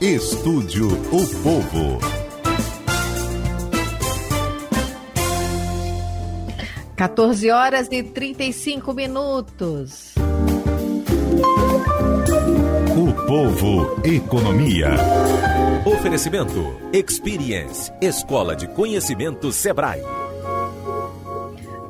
Estúdio O Povo. Quatorze horas e trinta e cinco minutos. O Povo Economia. Oferecimento Experience, Escola de Conhecimento Sebrae.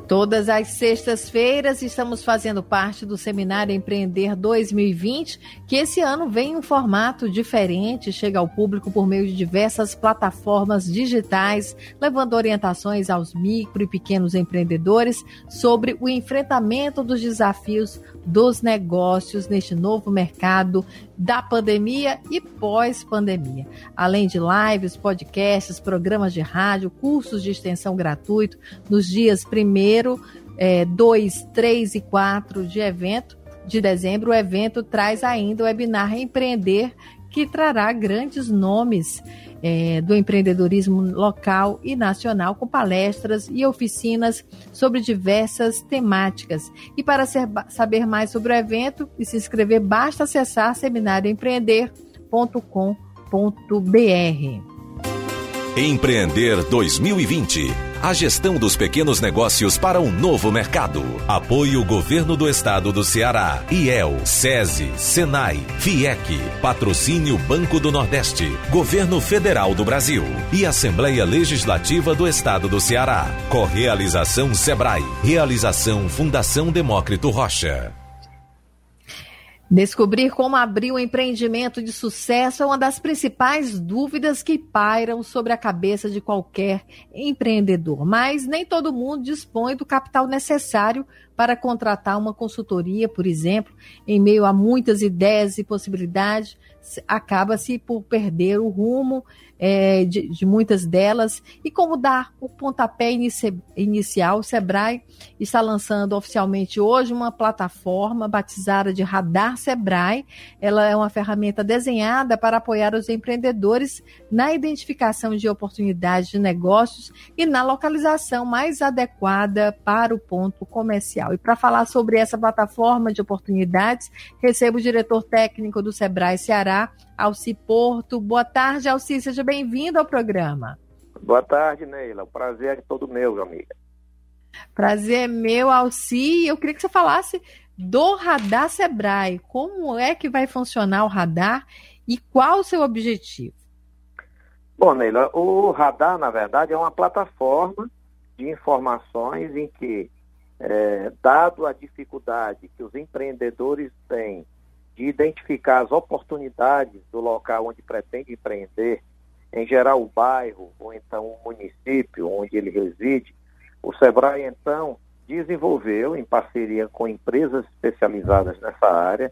Todas as sextas-feiras estamos fazendo parte do Seminário Empreender 2020, que esse ano vem em um formato diferente, chega ao público por meio de diversas plataformas digitais, levando orientações aos micro e pequenos empreendedores sobre o enfrentamento dos desafios dos negócios neste novo mercado da pandemia e pós-pandemia. Além de lives, podcasts, programas de rádio, cursos de extensão gratuito nos dias 1, é, 2, 3 e 4 de evento de dezembro, o evento traz ainda o webinar Empreender, que trará grandes nomes é, do empreendedorismo local e nacional, com palestras e oficinas sobre diversas temáticas. E para ser, saber mais sobre o evento e se inscrever, basta acessar seminarioempreender.com.br. Empreender 2020 a gestão dos pequenos negócios para um novo mercado. Apoio Governo do Estado do Ceará, IEL, SESI, SENAI, FIEC, Patrocínio Banco do Nordeste, Governo Federal do Brasil e Assembleia Legislativa do Estado do Ceará. Correalização Sebrae. Realização Fundação Demócrito Rocha. Descobrir como abrir um empreendimento de sucesso é uma das principais dúvidas que pairam sobre a cabeça de qualquer empreendedor. Mas nem todo mundo dispõe do capital necessário para contratar uma consultoria, por exemplo, em meio a muitas ideias e possibilidades, acaba-se por perder o rumo é, de, de, muitas delas. E como dar o pontapé inici inicial, o Sebrae está lançando oficialmente hoje uma plataforma batizada de Radar Sebrae. Ela é uma ferramenta desenhada para apoiar os empreendedores na identificação de oportunidades de negócios e na localização mais adequada para o ponto comercial. E para falar sobre essa plataforma de oportunidades, recebo o diretor técnico do Sebrae Ceará, Alci Porto. Boa tarde, Alci, seja bem-vindo ao programa. Boa tarde, Neila. O prazer é todo meu, amiga. Prazer é meu, Alci. Eu queria que você falasse do Radar Sebrae. Como é que vai funcionar o radar e qual o seu objetivo? Bom, Neila, o radar, na verdade, é uma plataforma de informações em que, é, dado a dificuldade que os empreendedores têm de identificar as oportunidades do local onde pretende empreender, em geral o bairro ou então o município onde ele reside, o Sebrae então desenvolveu, em parceria com empresas especializadas nessa área,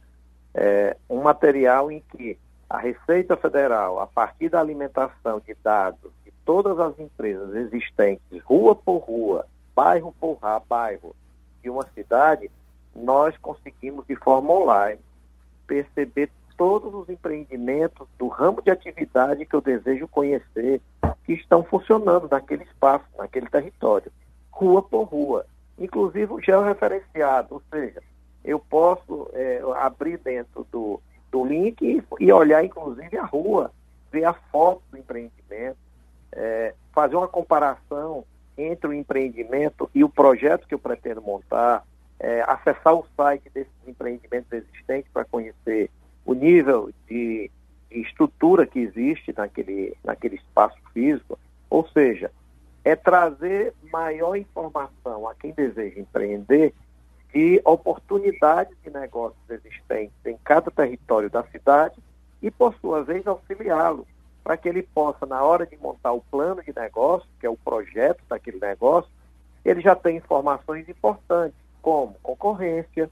é, um material em que a Receita Federal, a partir da alimentação de dados de todas as empresas existentes, rua por rua, bairro por bairro de uma cidade, nós conseguimos de forma online perceber todos os empreendimentos do ramo de atividade que eu desejo conhecer, que estão funcionando naquele espaço, naquele território, rua por rua. Inclusive o georreferenciado, ou seja, eu posso é, abrir dentro do, do link e, e, olhar inclusive a rua, ver a foto do empreendimento, é, fazer uma comparação entre o empreendimento e o projeto que eu pretendo montar, é, acessar o site desses empreendimentos existentes para conhecer o nível de, de, estrutura que existe naquele, naquele espaço físico. Ou seja, é trazer maior informação a quem deseja empreender de oportunidades de negócios existentes em cada território da cidade e, por sua vez, auxiliá-lo para que ele possa, na hora de montar o plano de negócio, que é o projeto daquele negócio, ele já tem informações importantes como concorrência,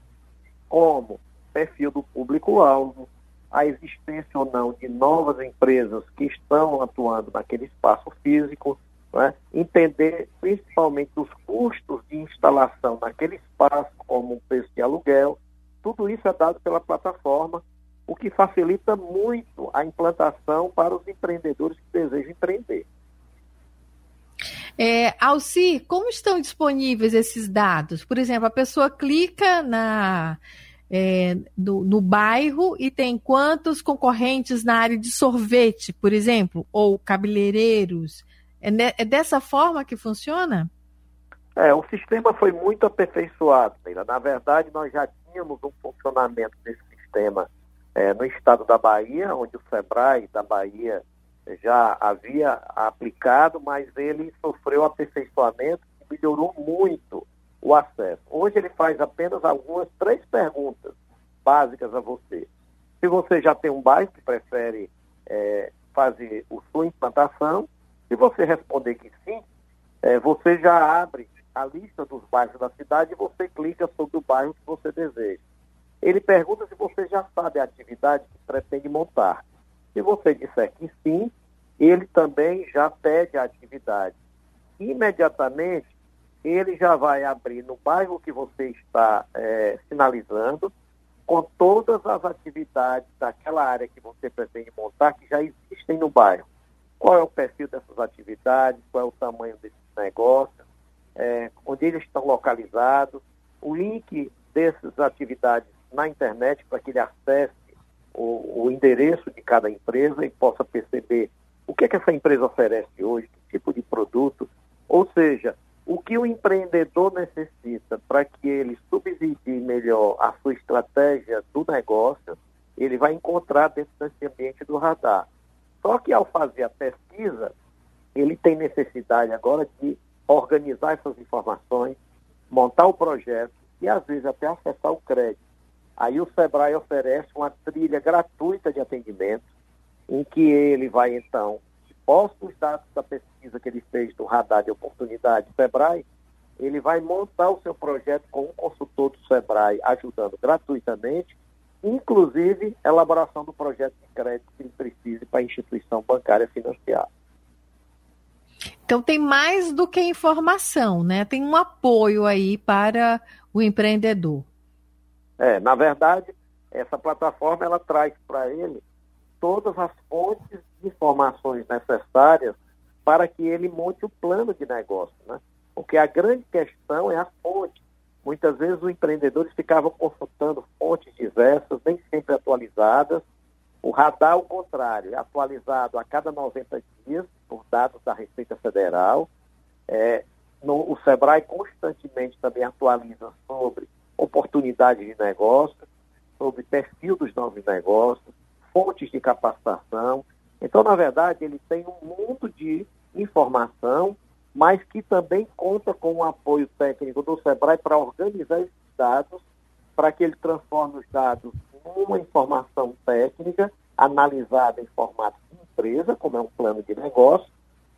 como perfil do público-alvo, a existência ou não de novas empresas que estão atuando naquele espaço físico, né? entender principalmente os custos de instalação naquele espaço, como o preço de aluguel, tudo isso é dado pela plataforma, o que facilita muito a implantação para os empreendedores que desejam empreender. É, Alci, como estão disponíveis esses dados? Por exemplo, a pessoa clica na, é, no, no bairro e tem quantos concorrentes na área de sorvete, por exemplo, ou cabeleireiros. É, ne, é dessa forma que funciona? É, o sistema foi muito aperfeiçoado. Na verdade, nós já tínhamos um funcionamento desse sistema é, no estado da Bahia, onde o SEBRAE da Bahia já havia aplicado, mas ele sofreu aperfeiçoamento e melhorou muito o acesso. Hoje ele faz apenas algumas três perguntas básicas a você. Se você já tem um bairro que prefere é, fazer a sua implantação, se você responder que sim, é, você já abre a lista dos bairros da cidade e você clica sobre o bairro que você deseja. Ele pergunta se você já sabe a atividade que pretende montar. Se você disser que sim, ele também já pede a atividade. Imediatamente, ele já vai abrir no bairro que você está é, sinalizando, com todas as atividades daquela área que você pretende montar, que já existem no bairro. Qual é o perfil dessas atividades, qual é o tamanho desses negócios, é, onde eles estão localizados, o link dessas atividades na internet para que ele acesse o, o, endereço de cada empresa e possa perceber o que, é que essa empresa oferece hoje, que tipo de produto, ou seja, o que o empreendedor necessita para que ele subsidie melhor a sua estratégia do negócio, ele vai encontrar dentro desse ambiente do radar. Só que ao fazer a pesquisa, ele tem necessidade agora de organizar essas informações, montar o projeto e às vezes até acessar o crédito. Aí o Sebrae oferece uma trilha gratuita de atendimento, em que ele vai então, posto os dados da pesquisa que ele fez do radar de oportunidade Sebrae, ele vai montar o seu projeto com um consultor do Sebrae ajudando gratuitamente, inclusive elaboração do projeto de crédito que ele precise para a instituição bancária financiar. Então tem mais do que informação, né? Tem um apoio aí para o empreendedor. É, na verdade, essa plataforma ela traz para ele todas as fontes de informações necessárias para que ele monte o plano de negócio, né? Porque a grande questão é a fonte. Muitas vezes os empreendedores ficavam consultando fontes diversas, nem sempre atualizadas. O radar, ao contrário, é atualizado a cada 90 dias por dados da Receita Federal. É, no, o SEBRAE constantemente também atualiza sobre oportunidades de negócio, sobre perfil dos novos negócios, fontes de capacitação. Então, na verdade, ele tem um mundo de informação, mas que também conta com o apoio técnico do SEBRAE para organizar esses dados, para que ele transforme os dados numa informação técnica, analisada em formato de empresa, como é um plano de negócio,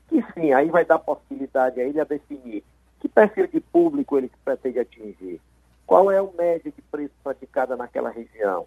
que sim, aí vai dar possibilidade a ele a definir que perfil de público ele pretende atingir, qual é o médio de preço praticado naquela região?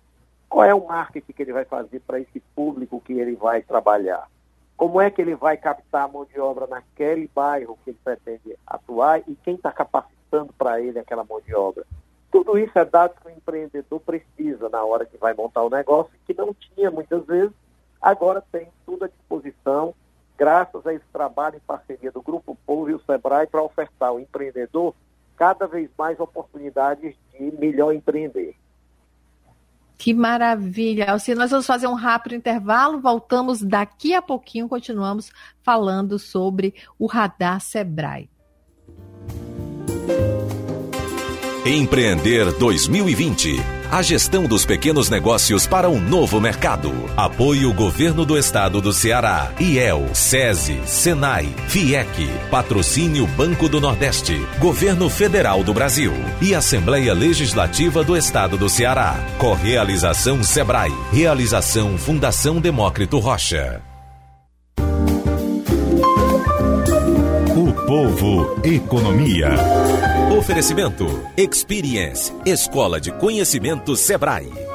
Qual é o marketing que ele vai fazer para esse público que ele vai trabalhar? Como é que ele vai captar a mão de obra naquele bairro que ele pretende atuar e quem está capacitando para ele aquela mão de obra? Tudo isso é dados que o empreendedor precisa na hora que vai montar o negócio, que não tinha muitas vezes, agora tem tudo à disposição, graças a esse trabalho em parceria do Grupo Povo e o Sebrae para ofertar ao empreendedor cada vez mais oportunidades de melhor empreender. Que maravilha. Alci, nós vamos fazer um rápido intervalo, voltamos daqui a pouquinho, continuamos falando sobre o radar Sebrae. Empreender 2020 a gestão dos pequenos negócios para um novo mercado. Apoio Governo do Estado do Ceará, IEL, SESI, SENAI, FIEC, Patrocínio Banco do Nordeste, Governo Federal do Brasil e Assembleia Legislativa do Estado do Ceará. Correalização Sebrae. Realização Fundação Demócrito Rocha. O povo, economia. Oferecimento Experience, Escola de Conhecimento Sebrae.